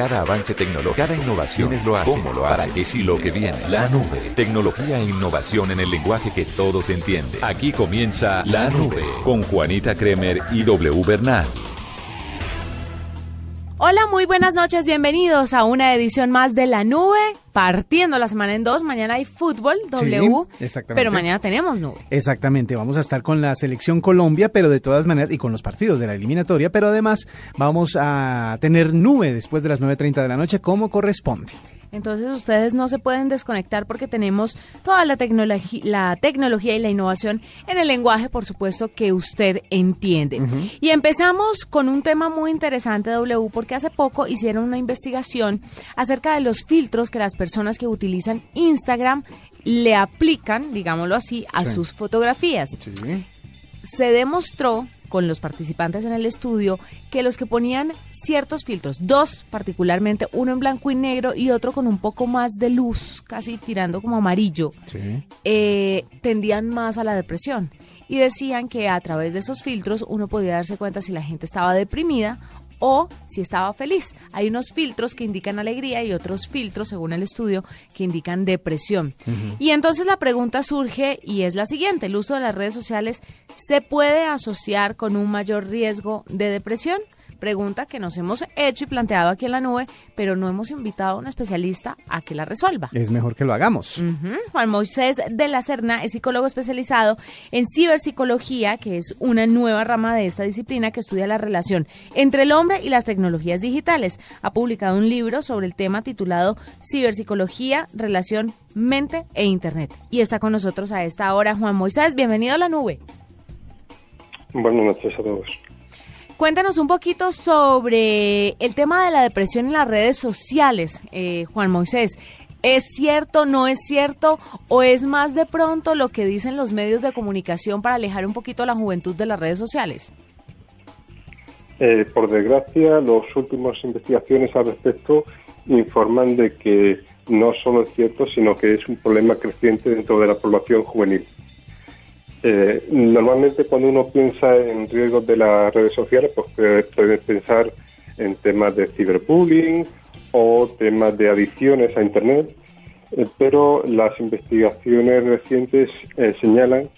Cada avance tecnológico, cada innovación es lo hace. ¿Cómo lo hace? ¿Para qué sí lo que viene? La nube. Tecnología e innovación en el lenguaje que todos entienden. Aquí comienza La Nube con Juanita Kremer y W Bernal. Hola, muy buenas noches, bienvenidos a una edición más de La Nube, partiendo la semana en dos. Mañana hay fútbol, W, pero mañana tenemos nube. Exactamente, vamos a estar con la selección Colombia, pero de todas maneras, y con los partidos de la eliminatoria, pero además vamos a tener nube después de las 9.30 de la noche, como corresponde. Entonces ustedes no se pueden desconectar porque tenemos toda la, tecnología, la tecnología y la innovación en el lenguaje, por supuesto, que usted entiende. Y empezamos con un tema muy interesante, W, porque hace poco hicieron una investigación acerca de los filtros que las personas que utilizan Instagram le aplican, digámoslo así, a sus fotografías. Se demostró con los participantes en el estudio que los que ponían ciertos filtros, dos particularmente, uno en blanco y negro y otro con un poco más de luz, casi tirando como amarillo, eh, tendían más a la depresión. Y decían que a través de esos filtros uno podía darse cuenta si la gente estaba deprimida o si estaba feliz. Hay unos filtros que indican alegría y otros filtros, según el estudio, que indican depresión. Y entonces la pregunta surge y es la siguiente, ¿el uso de las redes sociales se puede asociar con un mayor riesgo de depresión? Pregunta que nos hemos hecho y planteado aquí en la nube, pero no hemos invitado a un especialista a que la resuelva. Es mejor que lo hagamos. Juan Moisés de la Serna es psicólogo especializado en ciberpsicología, que es una nueva rama de esta disciplina que estudia la relación entre el hombre y las tecnologías digitales. Ha publicado un libro sobre el tema titulado Ciberpsicología, Relación, Mente e Internet. Y está con nosotros a esta hora Juan Moisés. Bienvenido a la nube. Buenas noches a todos. Cuéntanos un poquito sobre el tema de la depresión en las redes sociales, eh, Juan Moisés. ¿Es cierto, no es cierto o es más de pronto lo que dicen los medios de comunicación para alejar un poquito a la juventud de las redes sociales? Eh, por desgracia, las últimas investigaciones al respecto informan de que no solo es cierto, sino que es un problema creciente dentro de la población juvenil. Eh, normalmente cuando uno piensa en riesgos de las redes sociales, pues puede pensar en temas de ciberbullying o temas de adicciones a Internet, eh, pero las investigaciones recientes eh, señalan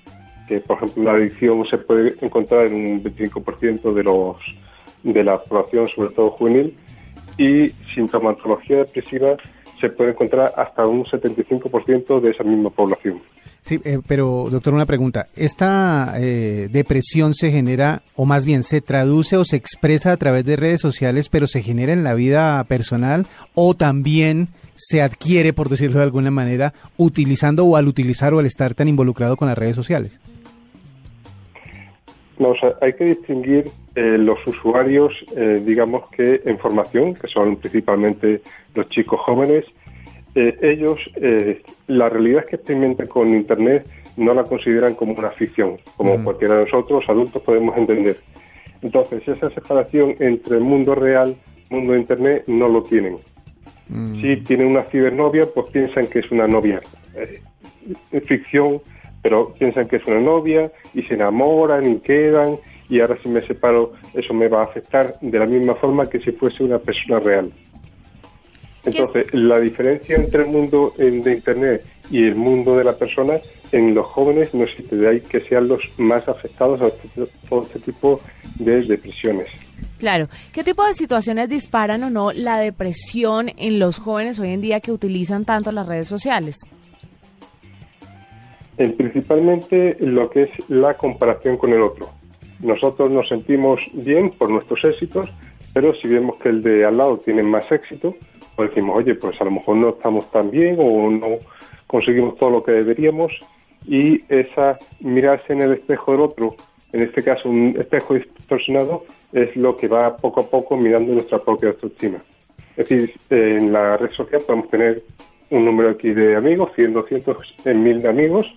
que, por ejemplo, la adicción se puede encontrar en un 25% de, los, de la población, sobre todo juvenil, y sintomatología depresiva se puede encontrar hasta un 75% de esa misma población. Sí, eh, pero doctor, una pregunta. ¿Esta eh, depresión se genera, o más bien se traduce o se expresa a través de redes sociales, pero se genera en la vida personal, o también se adquiere, por decirlo de alguna manera, utilizando o al utilizar o al estar tan involucrado con las redes sociales? No, o sea, hay que distinguir eh, los usuarios, digamos que en formación, que son principalmente los chicos jóvenes, eh, ellos eh, la realidad que experimentan con Internet no la consideran como una ficción, como mm. cualquiera de nosotros, adultos, podemos entender. Entonces, esa separación entre el mundo real y el mundo de Internet no lo tienen. Mm. Si tienen una cibernovia, pues piensan que es una novia. Eh, ficción, pero piensan que es una novia y se enamoran y quedan y ahora si me separo eso me va a afectar de la misma forma que si fuese una persona real. Entonces, la diferencia entre el mundo de Internet y el mundo de la persona en los jóvenes no existe, de ahí que sean los más afectados a este todo este tipo de depresiones. Claro. ¿Qué tipo de situaciones disparan o no la depresión en los jóvenes hoy en día que utilizan tanto las redes sociales? principalmente lo que es la comparación con el otro. Nosotros nos sentimos bien por nuestros éxitos, pero si vemos que el de al lado tiene más éxito, pues decimos, oye, pues a lo mejor no estamos tan bien o no conseguimos todo lo que deberíamos y esa mirarse en el espejo del otro, en este caso un espejo distorsionado, es lo que va poco a poco mirando nuestra propia autoestima. Es decir, en la red social podemos tener un número aquí de amigos, 100, 200, 1000 de amigos,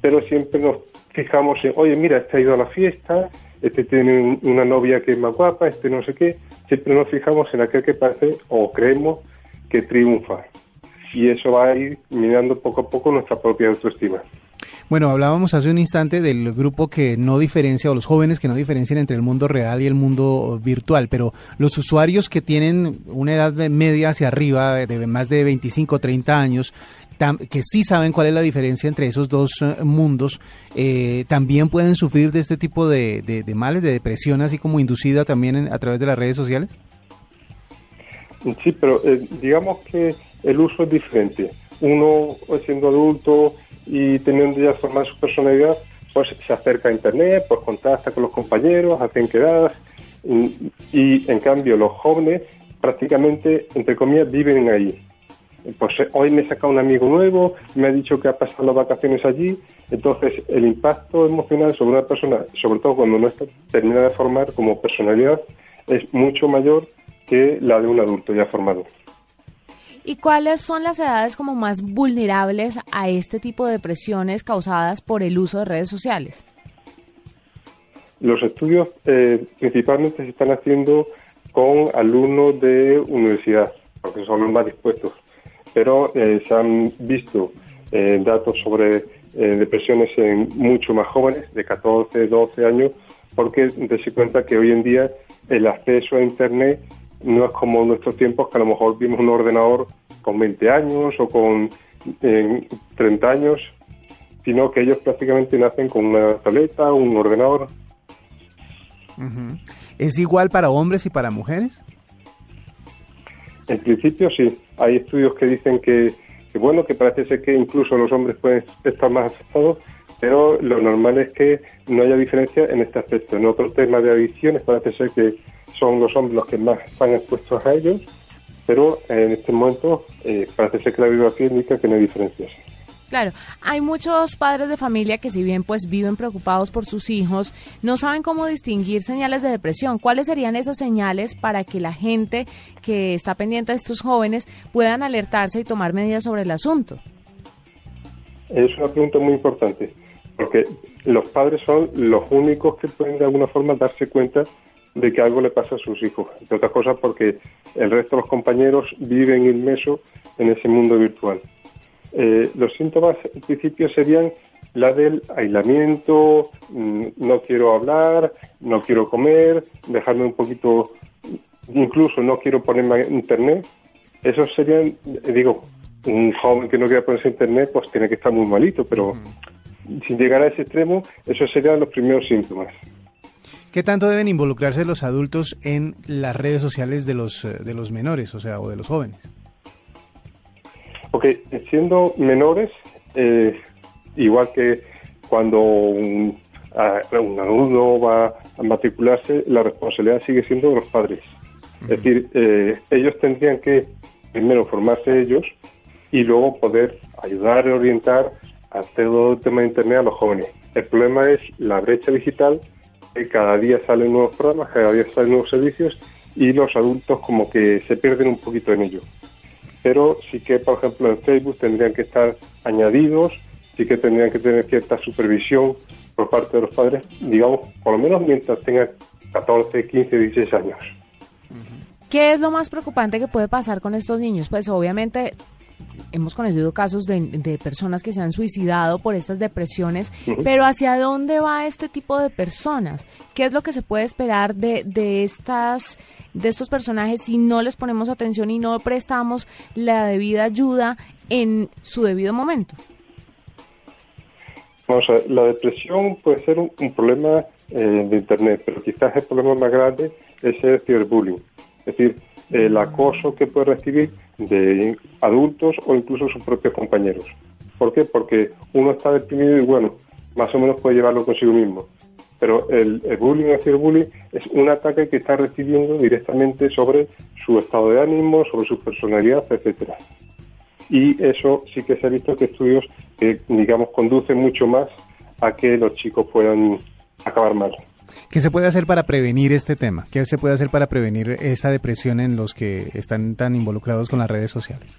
pero siempre nos fijamos en, oye, mira, este ha ido a la fiesta, este tiene una novia que es más guapa, este no sé qué, siempre nos fijamos en aquel que parece o creemos que triunfa. Y eso va a ir minando poco a poco nuestra propia autoestima. Bueno, hablábamos hace un instante del grupo que no diferencia, o los jóvenes que no diferencian entre el mundo real y el mundo virtual, pero los usuarios que tienen una edad media hacia arriba, de más de 25 o 30 años, que sí saben cuál es la diferencia entre esos dos eh, mundos, eh, también pueden sufrir de este tipo de, males, de depresión, así como inducida también a través de las redes sociales? Sí, pero eh, digamos que el uso es diferente. Uno siendo adulto y teniendo ya formada su personalidad, pues se acerca a Internet, pues contacta con los compañeros, hacen quedadas y, en cambio los jóvenes prácticamente, entre comillas, viven ahí. Pues eh, hoy me he sacado un amigo nuevo, me ha dicho que ha pasado las vacaciones allí, entonces el impacto emocional sobre una persona, sobre todo cuando no está terminada de formar como personalidad, es mucho mayor que la de un adulto ya formado. ¿Y cuáles son las edades como más vulnerables a este tipo de depresiones causadas por el uso de redes sociales? Los estudios eh, principalmente se están haciendo con alumnos de universidad, porque son los más dispuestos, pero eh, se han visto eh, datos sobre depresiones en mucho más jóvenes, de 14, 12 años, porque se cuenta que hoy en día el acceso a Internet no es como en nuestros tiempos que a lo mejor vimos un ordenador con 20 años o con 30 años, sino que ellos prácticamente nacen con una tableta, un ordenador. ¿Es igual para hombres y para mujeres? En principio sí. Hay estudios que dicen que, que, bueno, que parece ser que incluso los hombres pueden estar más afectados, pero lo normal es que no haya diferencia en este aspecto. En otros temas de adicciones parece ser que son los hombres los que más están expuestos a ellos, pero en este momento eh, parece ser que la bibliografía indica que no hay diferencias. Claro, hay muchos padres de familia que si bien pues viven preocupados por sus hijos, no saben cómo distinguir señales de depresión. ¿Cuáles serían esas señales para que la gente que está pendiente de estos jóvenes puedan alertarse y tomar medidas sobre el asunto? Es una pregunta muy importante, porque los padres son los únicos que pueden de alguna forma darse cuenta de que algo le pasa a sus hijos. Entre otras cosas porque el resto de los compañeros viven inmersos en ese mundo virtual. Eh, los síntomas en principio serían la del aislamiento, mm, no quiero hablar, no quiero comer, dejarme un poquito, incluso no quiero ponerme a internet. Esos serían, digo, un joven que no quiera ponerse a internet pues tiene que estar muy malito, pero sin llegar a ese extremo, esos serían los primeros síntomas. ¿Qué tanto deben involucrarse los adultos en las redes sociales de los, eh, de los menores, o sea, o de los jóvenes? Ok, siendo menores, eh, igual que cuando un, alumno va a matricularse, la responsabilidad sigue siendo de los padres. Es decir, eh, ellos tendrían que primero formarse ellos y luego poder ayudar y orientar a todo el tema de Internet a los jóvenes. El problema es la brecha digital cada día salen nuevos programas, cada día salen nuevos servicios y los adultos como que se pierden un poquito en ello. Pero sí que, por ejemplo, en Facebook tendrían que estar añadidos, sí que tendrían que tener cierta supervisión por parte de los padres, digamos, por lo menos mientras tengan 14, 15, 16 años. ¿Qué es lo más preocupante que puede pasar con estos niños? Pues obviamente hemos conocido casos de, personas que se han suicidado por estas depresiones, pero ¿hacia dónde va este tipo de personas? ¿Qué es lo que se puede esperar de, de, estas, de estos personajes si no les ponemos atención y no prestamos la debida ayuda en su debido momento? Vamos a la depresión puede ser un, problema eh, de Internet, pero quizás el problema más grande es el ciberbullying, es decir, el acoso que puede recibir de adultos o incluso sus propios compañeros. ¿Por qué? Porque uno está deprimido y bueno, más o menos puede llevarlo consigo mismo. Pero el, bullying o el bullying es un ataque que está recibiendo directamente sobre su estado de ánimo, sobre su personalidad, etcétera. Y eso sí que se ha visto que estudios que, digamos, conducen mucho más a que los chicos puedan acabar mal. ¿Qué se puede hacer para prevenir este tema? ¿Qué se puede hacer para prevenir esa depresión en los que están tan involucrados con las redes sociales?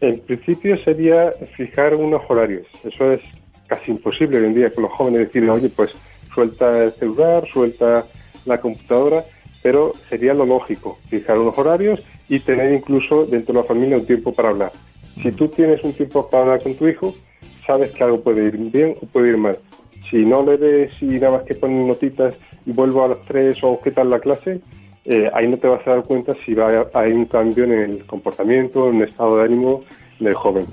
En principio sería fijar unos horarios. Eso es casi imposible hoy en día con los jóvenes decirle, oye, pues suelta el celular, suelta la computadora, pero sería lo lógico, fijar unos horarios y tener incluso dentro de la familia un tiempo para hablar. Si tú tienes un tiempo para hablar con tu hijo, sabes que algo puede ir bien o puede ir mal. Si no le des y nada más que ponen notitas y vuelvo a las tres o qué tal la clase, eh, ahí no te vas a dar cuenta si va a, hay un cambio en el comportamiento, en el estado de ánimo del joven.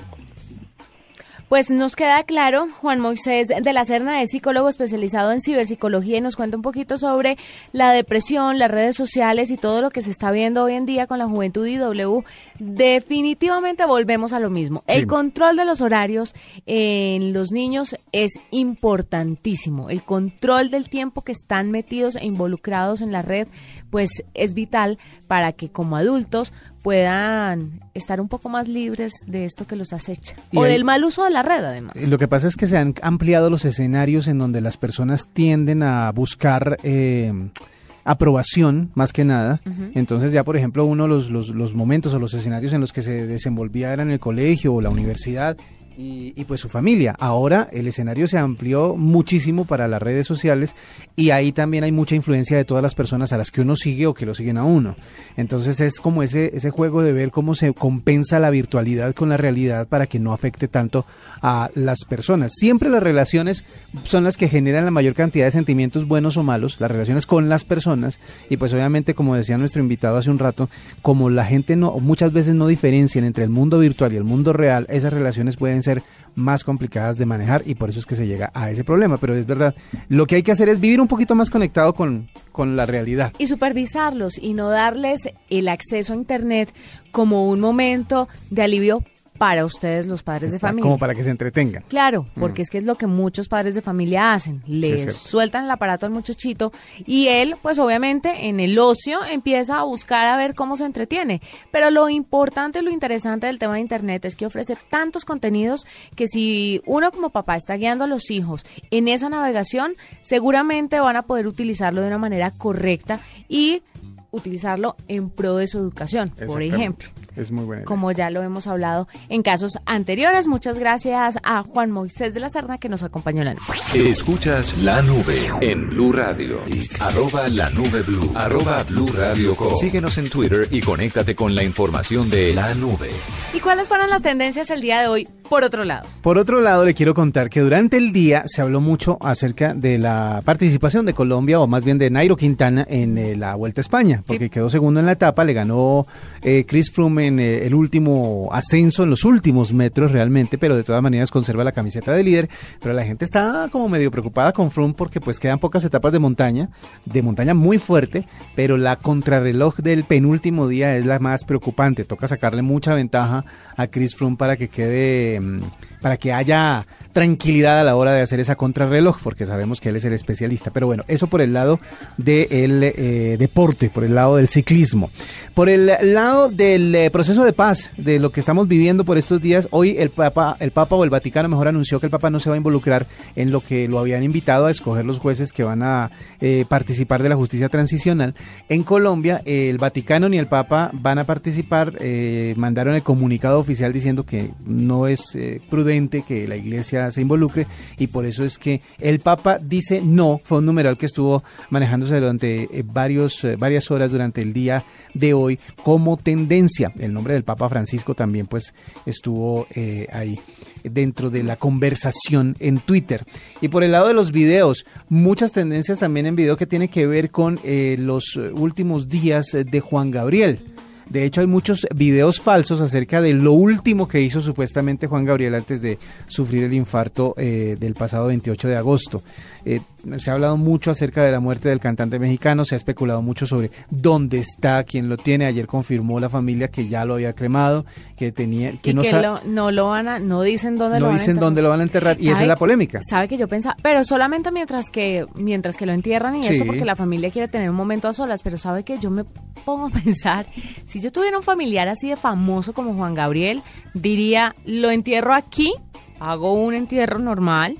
Pues nos queda claro, Juan Moisés de la Serna es psicólogo especializado en ciberpsicología y nos cuenta un poquito sobre la depresión, las redes sociales y todo lo que se está viendo hoy en día con la juventud IW. Definitivamente volvemos a lo mismo. El control de los horarios en los niños es importantísimo. El control del tiempo que están metidos e involucrados en la red, pues es vital para que como adultos puedan estar un poco más libres de esto que los acecha. o del mal uso de la red, además. Lo que pasa es que se han ampliado los escenarios en donde las personas tienden a buscar... Eh, aprobación más que nada. Entonces ya, por ejemplo, uno los, los, los momentos o los escenarios en los que se desenvolvía era en el colegio o la universidad y, pues su familia. Ahora el escenario se amplió muchísimo para las redes sociales y ahí también hay mucha influencia de todas las personas a las que uno sigue o que lo siguen a uno. Entonces es como ese, ese juego de ver cómo se compensa la virtualidad con la realidad para que no afecte tanto a las personas. Siempre las relaciones son las que generan la mayor cantidad de sentimientos buenos o malos, las relaciones con las personas y pues obviamente como decía nuestro invitado hace un rato, como la gente no muchas veces no diferencian entre el mundo virtual y el mundo real, esas relaciones pueden ser más complicadas de manejar y por eso es que se llega a ese problema. Pero es verdad, lo que hay que hacer es vivir un poquito más conectado con, con la realidad. Y supervisarlos y no darles el acceso a Internet como un momento de alivio para ustedes los padres de familia. Como para que se entretengan. Claro, mm. porque es que es lo que muchos padres de familia hacen. Le sueltan el aparato al muchachito y él, pues obviamente en el ocio empieza a buscar a ver cómo se entretiene. Pero lo importante, lo interesante del tema de Internet es que ofrece tantos contenidos que si uno como papá está guiando a los hijos en esa navegación, seguramente van a poder utilizarlo de una manera correcta y utilizarlo en pro de su educación, por ejemplo. Es muy buena. Como ya lo hemos hablado en casos anteriores. Muchas gracias a Juan Moisés de la Serna que nos acompañó en la nube. Escuchas la nube en Blue Radio arroba la nube Blue, arroba Blue Radio Síguenos en Twitter y conéctate con la información de la nube. ¿Y cuáles fueron las tendencias el día de hoy? Por otro lado. Por otro lado, le quiero contar que durante el día se habló mucho acerca de la participación de Colombia, o más bien de Nairo Quintana, en eh, la Vuelta a España, porque quedó segundo en la etapa, le ganó eh, Chris Froome en eh, el último ascenso, en los últimos metros realmente, pero de todas maneras conserva la camiseta de líder. Pero la gente está como medio preocupada con Froome porque pues quedan pocas etapas de montaña, de montaña muy fuerte, pero la contrarreloj del penúltimo día es la más preocupante. Toca sacarle mucha ventaja a Chris Froome para que quede Em, para que haya tranquilidad a la hora de hacer esa contrarreloj, porque sabemos que él es el especialista. Pero bueno, eso por el lado del eh, deporte, por el lado del ciclismo. Por el lado del eh, proceso de paz, de lo que estamos viviendo por estos días, hoy el Papa, el Papa o el Vaticano mejor anunció que el Papa no se va a involucrar en lo que lo habían invitado a escoger los jueces que van a eh, participar de la justicia transicional. En Colombia, el Vaticano ni el Papa van a participar, mandaron el comunicado oficial diciendo que no es prudente que la iglesia se involucre y por eso es que el Papa dice no, fue un numeral que estuvo manejándose durante eh, varios, eh, varias horas durante el día de hoy como tendencia. El nombre del Papa Francisco también pues estuvo eh, ahí dentro de la conversación en Twitter. Y por el lado de los videos, muchas tendencias también en video que tiene que ver con los últimos días de Juan Gabriel. De hecho, hay muchos videos falsos acerca de lo último que hizo supuestamente Juan Gabriel antes de sufrir el infarto eh, del pasado 28 de agosto. Eh, se ha hablado mucho acerca de la muerte del cantante mexicano, se ha especulado mucho sobre dónde está, quién lo tiene. Ayer confirmó la familia que ya lo había cremado, que tenía, que no no lo van a, no dicen dónde lo van dicen a dónde lo van a enterrar y esa es la polémica. Sabe que yo pensaba, pero solamente mientras que mientras que lo entierran y eso porque la familia quiere tener un momento a solas, pero sabe que yo me pongo a pensar, si yo tuviera un familiar así de famoso como Juan Gabriel, diría, lo entierro aquí, hago un entierro normal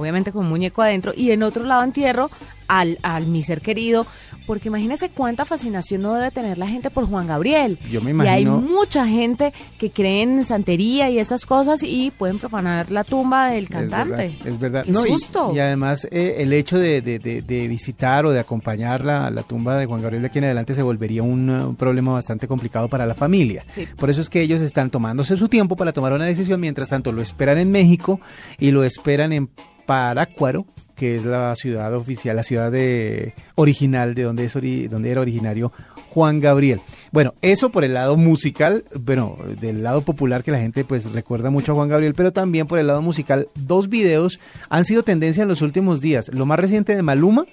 obviamente con un muñeco adentro, y en otro lado entierro al, al mi ser querido, porque imagínese cuánta fascinación no debe tener la gente por Juan Gabriel. Yo me Y hay imagino- mucha gente que cree en santería y esas cosas y pueden profanar la tumba del cantante. Es verdad. Es verdad. ¡Qué No, y- susto! Y, además eh, el hecho de, de- de- de visitar o de acompañar la, la tumba de Juan Gabriel de aquí en adelante se volvería un, eh, un problema bastante complicado para la familia. Sí. Por eso es que ellos están tomándose su tiempo para tomar una decisión, mientras tanto lo esperan en México y lo esperan en Parácuaro, que es la ciudad oficial, la ciudad de, original de donde, es ori- donde era originario Juan Gabriel. Bueno, eso por el lado musical, bueno, del lado popular que la gente pues recuerda mucho a Juan Gabriel, pero también por el lado musical, dos videos han sido tendencia en los últimos días. Lo más reciente de Maluma,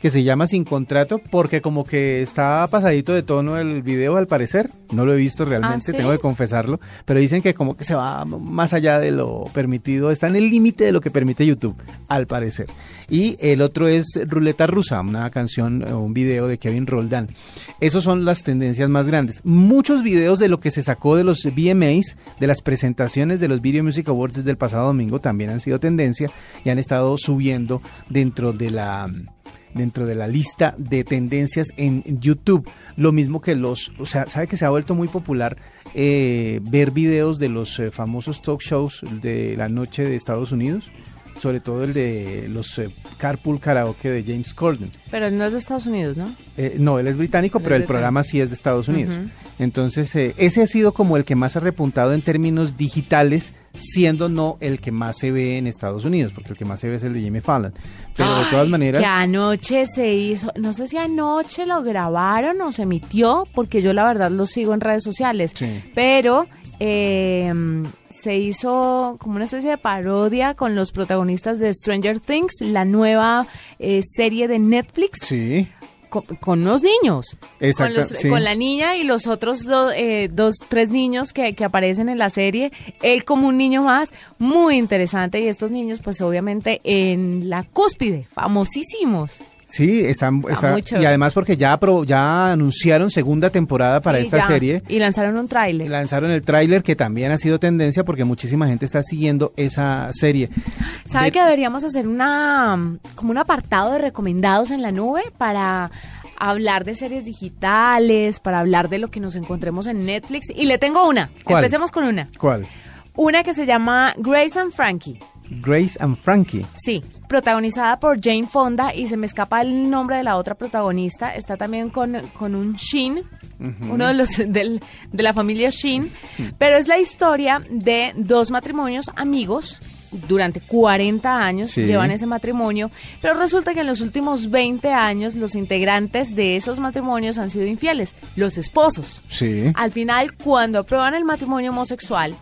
que se llama Sin Contrato, porque como que está pasadito de tono el video al parecer. No lo he visto realmente, ¿sí? tengo que confesarlo, pero dicen que como que se va más allá de lo permitido, está en el límite de lo que permite YouTube, al parecer. Y el otro es Ruleta Rusa, una canción o un video de Kevin Roldán. Esos son las tendencias más grandes. Muchos videos de lo que se sacó de los VMAs, de las presentaciones de los Video Music Awards desde el pasado domingo, también han sido tendencia y han estado subiendo dentro de la dentro de la lista de tendencias en YouTube. Lo mismo que los, o sea, sabe que se ha vuelto muy popular eh, ver videos de los eh, famosos talk shows de la noche de Estados Unidos, sobre todo el de los eh, Carpool Karaoke de James Corden. Pero él no es de Estados Unidos, ¿no? Eh, no, él es británico, pero el programa sí es de Estados Unidos. Entonces, eh, ese ha sido como el que más ha repuntado en términos digitales, siendo no el que más se ve en Estados Unidos, porque el que más se ve es el de Jimmy Fallon. Pero de todas maneras... Que anoche se hizo, no sé si anoche lo grabaron o se emitió, porque yo la verdad lo sigo en redes sociales. Sí. Pero eh, se hizo como una especie de parodia con los protagonistas de Stranger Things, la nueva eh, serie de Netflix. Sí. Con, con unos niños. Exacto, Con, los- sí. con la niña y los otros do- eh, dos, tres niños que, que aparecen en la serie. Él como un niño más, muy interesante. Y estos niños, pues obviamente en la cúspide, famosísimos. Sí, están, Está está- y además porque ya, ya anunciaron segunda temporada para Sí, esta ya. serie. Y lanzaron un tráiler. Lanzaron el tráiler que también ha sido tendencia porque muchísima gente está siguiendo esa serie. ¿Sabe De- que deberíamos hacer una como un apartado de recomendados en la nube para hablar de series digitales, para hablar de lo que nos encontremos en Netflix? Y le tengo una. ¿Cuál? Empecemos con una. ¿Cuál? Una que se llama Grace and Frankie. Grace and Frankie. Sí, protagonizada por Jane Fonda y se me escapa el nombre de la otra protagonista. Está también con, con un Shin, uno de los del- de la familia Shin. Pero es la historia de dos matrimonios amigos. Durante 40 años Sí. llevan ese matrimonio, pero resulta que en los últimos 20 años los integrantes de esos matrimonios han sido infieles, los esposos. Sí. Al final, cuando aprueban el matrimonio homosexual,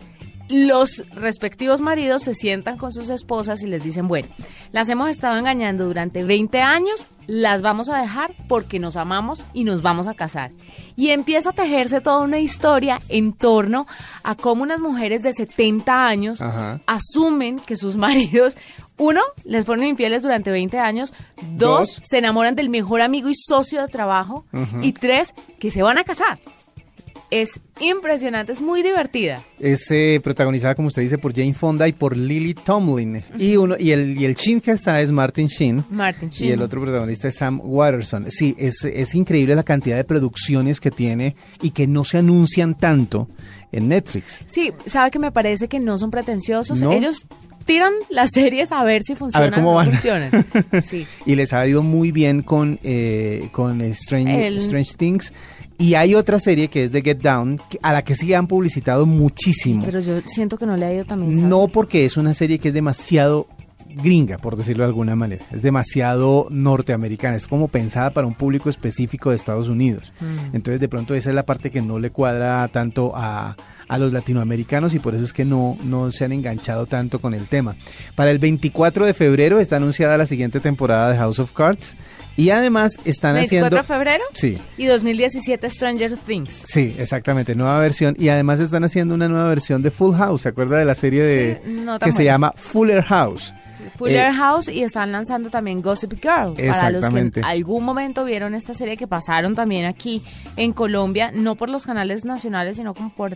los respectivos maridos se sientan con sus esposas y les dicen, bueno, las hemos estado engañando durante 20 años, las vamos a dejar porque nos amamos y nos vamos a casar. Y empieza a tejerse toda una historia en torno a cómo unas mujeres de 70 años Ajá. asumen que sus maridos, uno, les fueron infieles durante 20 años, dos, Dos. se enamoran del mejor amigo y socio de trabajo, y tres, que se van a casar. Es impresionante, es muy divertida. Es eh, protagonizada, como usted dice, por Jane Fonda y por Lily Tomlin. Y uno y el, y el Shin que está es Martin Sheen. Martin Y Sheen. el otro protagonista es Sam Watterson. Sí, es, es increíble la cantidad de producciones que tiene y que no se anuncian tanto en Netflix. Sí, sabe que me parece que no son pretenciosos. ¿No? Ellos tiran las series a ver si funcionan cómo o van. no funcionan. Sí. y les ha ido muy bien con, eh, con Strange, El- Strange Things. Y hay otra serie que es The Get Down, a la que sí han publicitado muchísimo. Pero yo siento que no le ha ido también. No porque es una serie que es demasiado gringa, por decirlo de alguna manera. Es demasiado norteamericana. Es como pensada para un público específico de Estados Unidos. Mm. Entonces, de pronto, esa es la parte que no le cuadra tanto a, a los latinoamericanos y por eso es que no, no se han enganchado tanto con el tema. Para el 24 de febrero está anunciada la siguiente temporada de House of Cards. Y además están 24 haciendo... de febrero Sí. y 2017 Stranger Things. Sí, exactamente, nueva versión. Y además están haciendo una nueva versión de Full House. ¿Se acuerda de la serie de Sí, no tan que se llama Fuller House? Fuller Eh, House y están lanzando también Gossip Girl. Para los que en algún momento vieron esta serie que pasaron también aquí en Colombia, no por los canales nacionales, sino como por,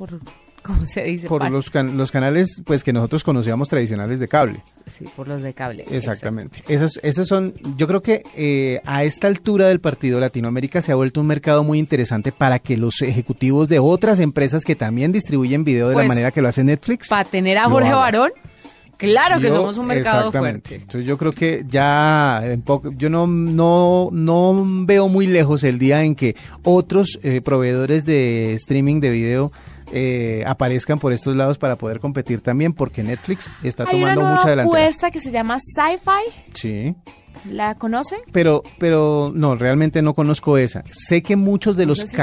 por ¿Cómo se dice? Por los, can- los canales pues que nosotros conocíamos tradicionales de cable. Sí, por los de cable. Exactamente. Esos, esos son, yo creo que eh, a esta altura del partido Latinoamérica se ha vuelto un mercado muy interesante para que los ejecutivos de otras empresas que también distribuyen video de Pues, la manera que lo hace Netflix. Para tener a Jorge. Barón, claro que somos un mercado exactamente. fuerte. Entonces yo creo que ya en poco, yo no, no, no veo muy lejos el día en que otros eh, proveedores de streaming de video eh, aparezcan por estos lados para poder competir también, porque Netflix está Hay una tomando nueva mucha delantera. apuesta que se llama Sci-Fi. Sí. ¿La conoce? Pero, pero no, realmente no conozco esa. Sé que muchos de No los sé si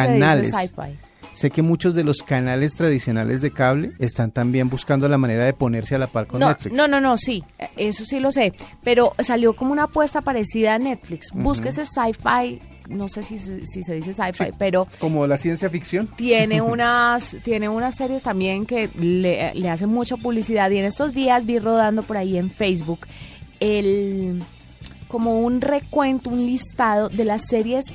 sé que muchos de los canales tradicionales de cable están también buscando la manera de ponerse a la par con No, Netflix. no, no, no, sí, eso sí lo sé, pero salió como una apuesta parecida a Netflix. Búsquese Sci-Fi, no sé si, se- si se dice Sci-Fi, Sí. pero Como la ciencia ficción. tiene unas tiene unas series también que le, le hacen mucha publicidad y en estos días vi rodando por ahí en Facebook el como un recuento, un listado de las series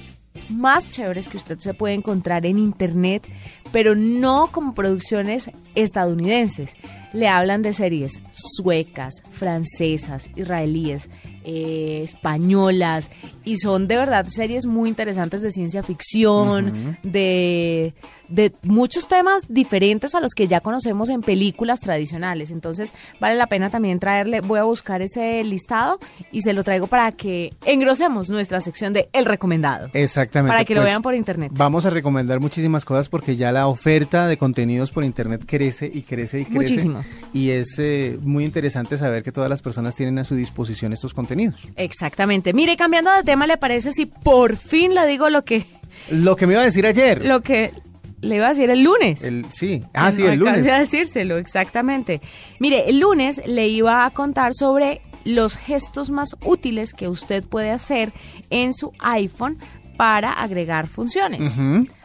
más chéveres que usted se puede encontrar en internet, pero no como producciones estadounidenses. Le hablan de series suecas, francesas, israelíes, eh, españolas, y son de verdad series muy interesantes de ciencia ficción, de, de muchos temas diferentes a los que ya conocemos en películas tradicionales. Entonces vale la pena también traerle, voy a buscar ese listado y se lo traigo para que engrosemos nuestra sección de El Recomendado. Exactamente. Para que lo pues, vean por internet. Vamos a recomendar muchísimas cosas porque ya la oferta de contenidos por internet crece y crece y crece. Muchísimo. Y es eh, muy interesante saber que todas las personas tienen a su disposición estos contenidos. Exactamente. Mire, cambiando de tema, ¿le parece si por fin le digo lo que, Lo que me iba a decir ayer. lo que le iba a decir el lunes? El, sí. Ah, sí, el lunes. a decírselo, exactamente. Mire, el lunes le iba a contar sobre los gestos más útiles que usted puede hacer en su iPhone para agregar funciones.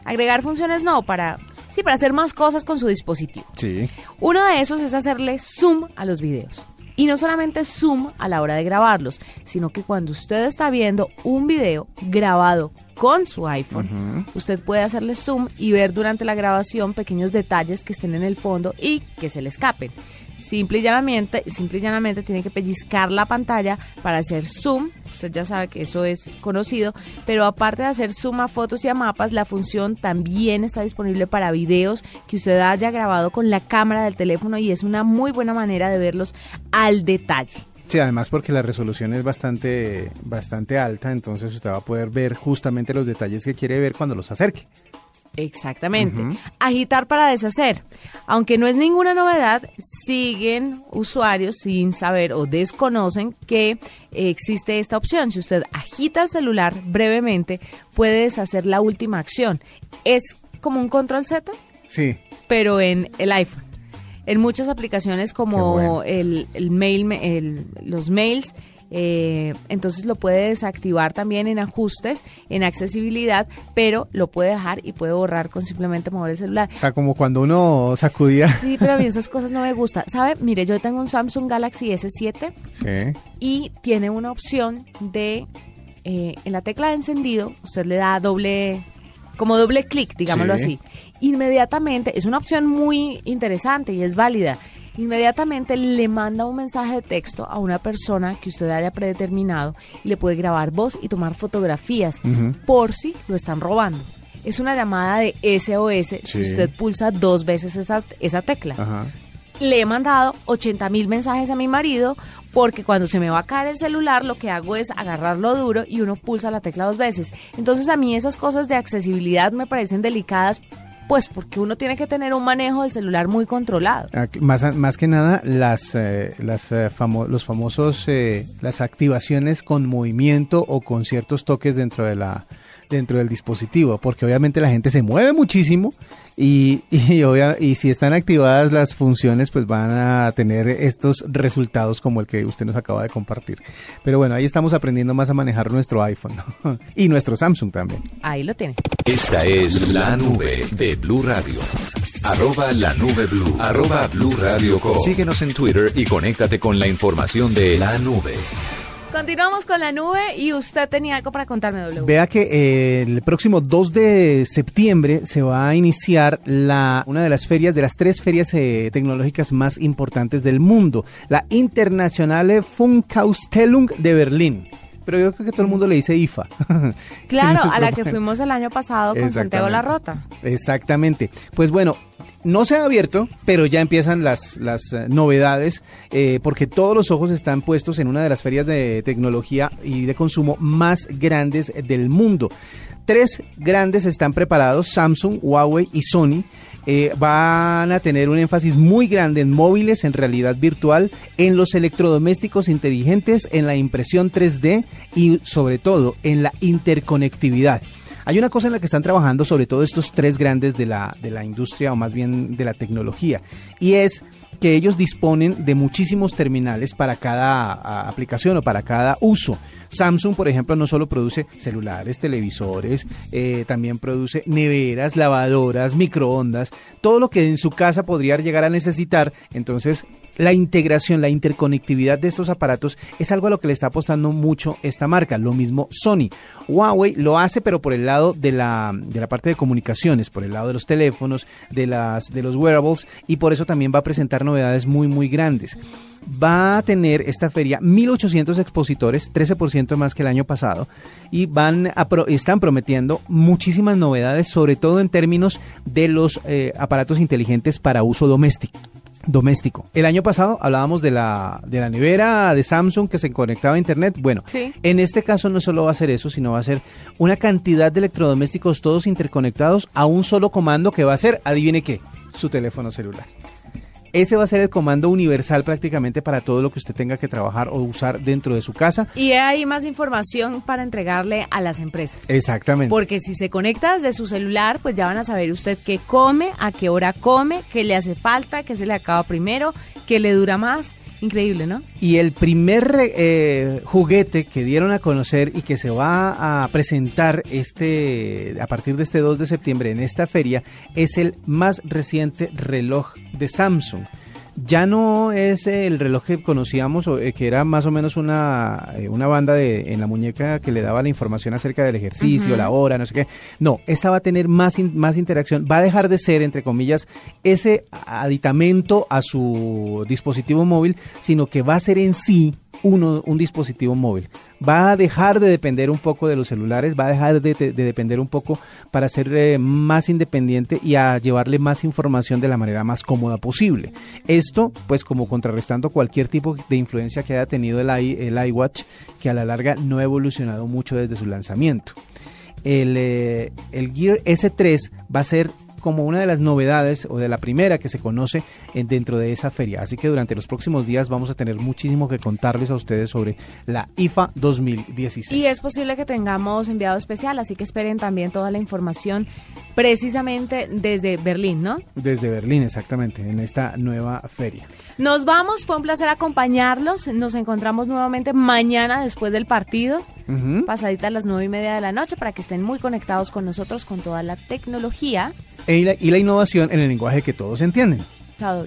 Agregar funciones no, para sí, para hacer más cosas con su dispositivo. Sí. Uno de esos es hacerle zoom a los videos. Y no solamente zoom a la hora de grabarlos, sino que cuando usted está viendo un video grabado con su iPhone, usted puede hacerle zoom y ver durante la grabación pequeños detalles que estén en el fondo y que se le escapen. Simple y llanamente, simple y llanamente tiene que pellizcar la pantalla para hacer zoom. Usted ya sabe que eso es conocido, pero aparte de hacer zoom a fotos y a mapas, la función también está disponible para videos que usted haya grabado con la cámara del teléfono y es una muy buena manera de verlos al detalle. Sí, además porque la resolución es bastante, bastante alta, entonces usted va a poder ver justamente los detalles que quiere ver cuando los acerque. Exactamente. Agitar para deshacer. Aunque no es ninguna novedad, siguen usuarios sin saber o desconocen que existe esta opción. Si usted agita el celular brevemente, puede deshacer la última acción. Es como un control Z, Sí. pero en el iPhone. En muchas aplicaciones como Qué bueno. el, el mail, el- los mails, eh, entonces lo puede desactivar también en ajustes, en accesibilidad, pero lo puede dejar y puede borrar con simplemente mover el celular. O sea, como cuando uno sacudía. Sí, pero a mí esas cosas no me gustan. ¿Sabe? Mire, yo tengo un Samsung Galaxy S7 Sí. y tiene una opción de, eh, en la tecla de encendido, usted le da doble, como doble clic, digámoslo Sí. así. Inmediatamente, es una opción muy interesante y es válida. Inmediatamente le manda un mensaje de texto a una persona que usted haya predeterminado y le puede grabar voz y tomar fotografías por si lo están robando. Es una llamada de SOS si usted pulsa dos veces esa, esa tecla Ajá. le he mandado 80 mil mensajes a mi marido porque cuando se me va a caer el celular lo que hago es agarrarlo duro y uno pulsa la tecla dos veces. Entonces a mí esas cosas de accesibilidad me parecen delicadas pues porque uno tiene que tener un manejo del celular muy controlado. Más, más que nada, las, eh, las, eh, famo- los famosos, eh, las activaciones con movimiento o con ciertos toques dentro de la dentro del dispositivo, porque obviamente la gente se mueve muchísimo y, y, obvia- y si están activadas las funciones, pues van a tener estos resultados como el que usted nos acaba de compartir. Pero bueno, ahí estamos aprendiendo más a manejar nuestro iPhone ¿no? y nuestro Samsung también. Ahí lo tiene. Esta es la nube de Blue Radio. Arroba la nube blue. Arroba blue radio com. Síguenos en Twitter y conéctate con la información de la nube. Continuamos con la nube y usted tenía algo para contarme, W. Vea que eh, el próximo 2 de septiembre se va a iniciar la, una de las ferias, de las tres ferias eh, tecnológicas más importantes del mundo, la Internationale Funkausstellung de Berlín pero yo creo que todo el mundo le dice IFA. Claro, a la que fuimos el año pasado con Santiago La Rota. Exactamente. Pues bueno, no se ha abierto, pero ya empiezan las, las eh, novedades, eh, porque todos los ojos están puestos en una de las ferias de tecnología y de consumo más grandes del mundo. Tres grandes están preparados, Samsung, Huawei y Sony. Eh, van a tener un énfasis muy grande en móviles, en realidad virtual, en los electrodomésticos inteligentes, en la impresión 3D y sobre todo en la interconectividad. Hay una cosa en la que están trabajando sobre todo estos tres grandes de la, de la industria o más bien de la tecnología y es que ellos disponen de muchísimos terminales para cada aplicación o para cada uso. Samsung, por ejemplo, no solo produce celulares, televisores, eh, también produce neveras, lavadoras, microondas, todo lo que en su casa podría llegar a necesitar. Entonces, la integración, la interconectividad de estos aparatos es algo a lo que le está apostando mucho esta marca. Lo mismo Sony. Huawei lo hace, pero por el lado de la, de la parte de comunicaciones, por el lado de los teléfonos, de, las, de los wearables, y por eso también va a presentar novedades muy, muy grandes. Va a tener esta feria 1.800 expositores, 13% más que el año pasado, y van a están prometiendo muchísimas novedades, sobre todo en términos de los eh, aparatos inteligentes para uso doméstico doméstico. El año pasado hablábamos de la, de la nevera de Samsung que se conectaba a Internet. Bueno, en este caso no solo va a ser eso, sino va a ser una cantidad de electrodomésticos todos interconectados a un solo comando que va a ser, adivine qué, su teléfono celular. Ese va a ser el comando universal prácticamente para todo lo que usted tenga que trabajar o usar dentro de su casa. Y hay más información para entregarle a las empresas. Exactamente. Porque si se conecta desde su celular, pues ya van a saber usted qué come, a qué hora come, qué le hace falta, qué se le acaba primero, qué le dura más. Increíble, ¿no? Y el primer eh, juguete que dieron a conocer y que se va a presentar este a partir de este 2 de septiembre en esta feria es el más reciente reloj de Samsung ya no es el reloj que conocíamos, eh, que era más o menos una, eh, una banda de, en la muñeca que le daba la información acerca del ejercicio, la hora, no sé qué. No, esta va a tener más, más interacción, va a dejar de ser, entre comillas, ese aditamento a su dispositivo móvil, sino que va a ser en sí uno, un dispositivo móvil. Va a dejar de depender un poco de los celulares, va a dejar de, depender un poco para ser eh, más independiente y a llevarle más información de la manera más cómoda posible. Esto, pues como contrarrestando cualquier tipo de influencia que haya tenido el, el iWatch, que a la larga no ha evolucionado mucho desde su lanzamiento. El, eh, el Gear S3 va a ser como una de las novedades o de la primera que se conoce dentro de esa feria. Así que durante los próximos días vamos a tener muchísimo que contarles a ustedes sobre la IFA 2016. Y es posible que tengamos enviado especial, así que esperen también toda la información precisamente desde Berlín, ¿no? Desde Berlín, exactamente, en esta nueva feria. Nos vamos, fue un placer acompañarlos. Nos encontramos nuevamente mañana después del partido, pasadita a las nueve y media de la noche, para que estén muy conectados con nosotros con toda la tecnología y la, innovación en el lenguaje que todos entienden. Chao.